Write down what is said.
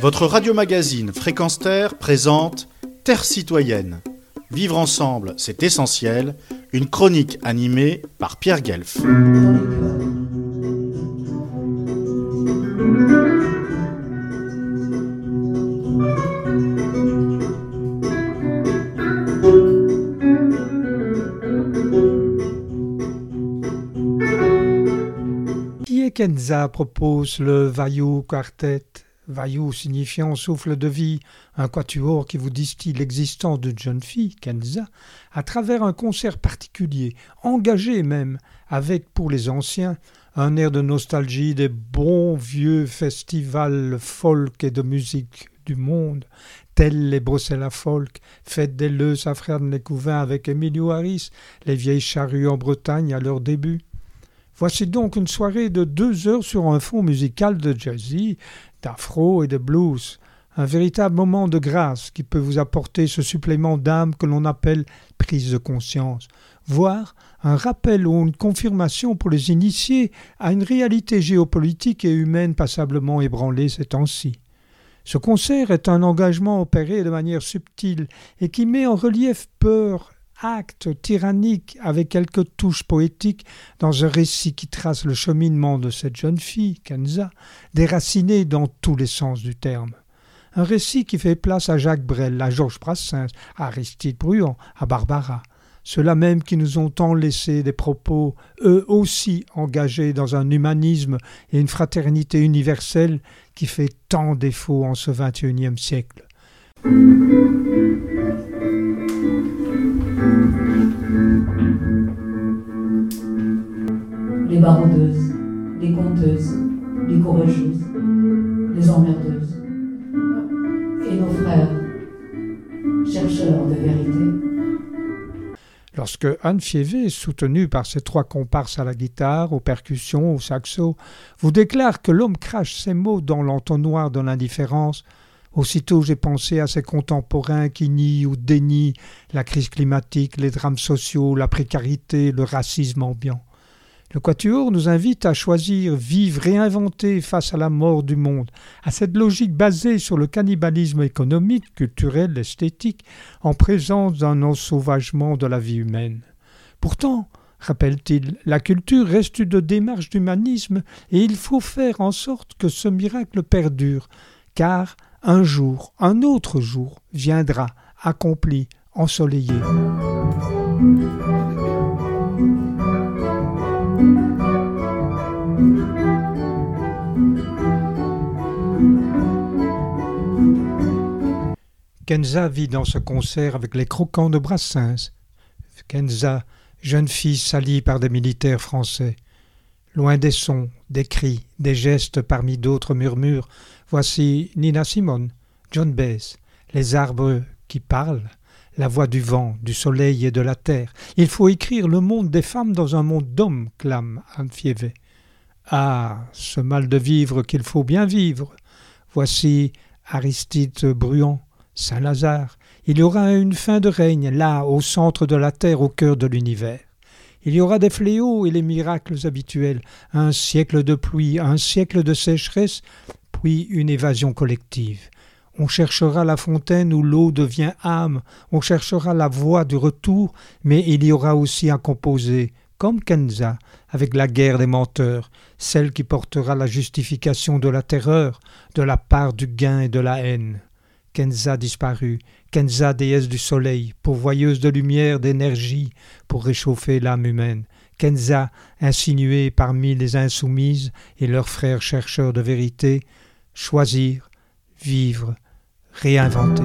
Votre radio-magazine Fréquence Terre présente Terre citoyenne. Vivre ensemble, c'est essentiel. Une chronique animée par Pierre Guelf. Kenza propose le Vaillou Quartet, Vaillou signifiant souffle de vie, un quatuor qui vous distille l'existence d'une jeune fille, Kenza, à travers un concert particulier, engagé même, avec pour les anciens un air de nostalgie des bons vieux festivals folk et de musique du monde, tels les Bruxelles folk, fêtes des Leus à Frères-de-Lécouvin avec Emilio Harris, les vieilles charrues en Bretagne à leur début. Voici donc une soirée de deux heures sur un fond musical de jazzy, d'afro et de blues. Un véritable moment de grâce qui peut vous apporter ce supplément d'âme que l'on appelle prise de conscience, voire un rappel ou une confirmation pour les initiés à une réalité géopolitique et humaine passablement ébranlée ces temps-ci. Ce concert est un engagement opéré de manière subtile et qui met en relief peur, acte tyrannique avec quelques touches poétiques dans un récit qui trace le cheminement de cette jeune fille, Kenza, déracinée dans tous les sens du terme. Un récit qui fait place à Jacques Brel, à Georges Brassens, à Aristide Bruand, à Barbara. Ceux-là même qui nous ont tant laissé des propos, eux aussi engagés dans un humanisme et une fraternité universelle qui fait tant défaut en ce XXIe siècle. Les courageuses, les emmerdeuses. Et nos frères, chercheurs de vérité. Lorsque Anne Fievé, soutenue par ses trois comparses à la guitare, aux percussions, au saxo, vous déclare que l'homme crache ses mots dans l'entonnoir de l'indifférence, Aussitôt j'ai pensé à ces contemporains qui nient ou dénient la crise climatique, les drames sociaux, la précarité, le racisme ambiant. Le Quatuor nous invite à choisir, vivre, réinventer face à la mort du monde, à cette logique basée sur le cannibalisme économique, culturel, esthétique, en présence d'un ensauvagement de la vie humaine. Pourtant, rappelle-t-il, la culture reste une démarche d'humanisme et il faut faire en sorte que ce miracle perdure, car un jour, un autre jour viendra, accompli, ensoleillé. Kenza vit dans ce concert avec les croquants de Brassens. Kenza, jeune fille salie par des militaires français. Loin des sons, des cris, des gestes parmi d'autres murmures, voici Nina Simone, John Baez, les arbres qui parlent, la voix du vent, du soleil et de la terre. Il faut écrire le monde des femmes dans un monde d'hommes, clame Anne. Ah, ce mal de vivre qu'il faut bien vivre. Voici Aristide Bruant, Saint-Lazare. Il y aura une fin de règne, là, au centre de la terre, au cœur de l'univers. Il y aura des fléaux et les miracles habituels, un siècle de pluie, un siècle de sécheresse, puis une évasion collective. On cherchera la fontaine où l'eau devient âme, on cherchera la voie du retour, mais il y aura aussi à composer, comme Kenza, avec la guerre des menteurs, celle qui portera la justification de la terreur, de la part du gain et de la haine. Kenza disparut, Kenza déesse du soleil, pourvoyeuse de lumière, d'énergie, pour réchauffer l'âme humaine. Kenza, insinuée parmi les insoumises et leurs frères chercheurs de vérité, choisir, vivre, réinventer.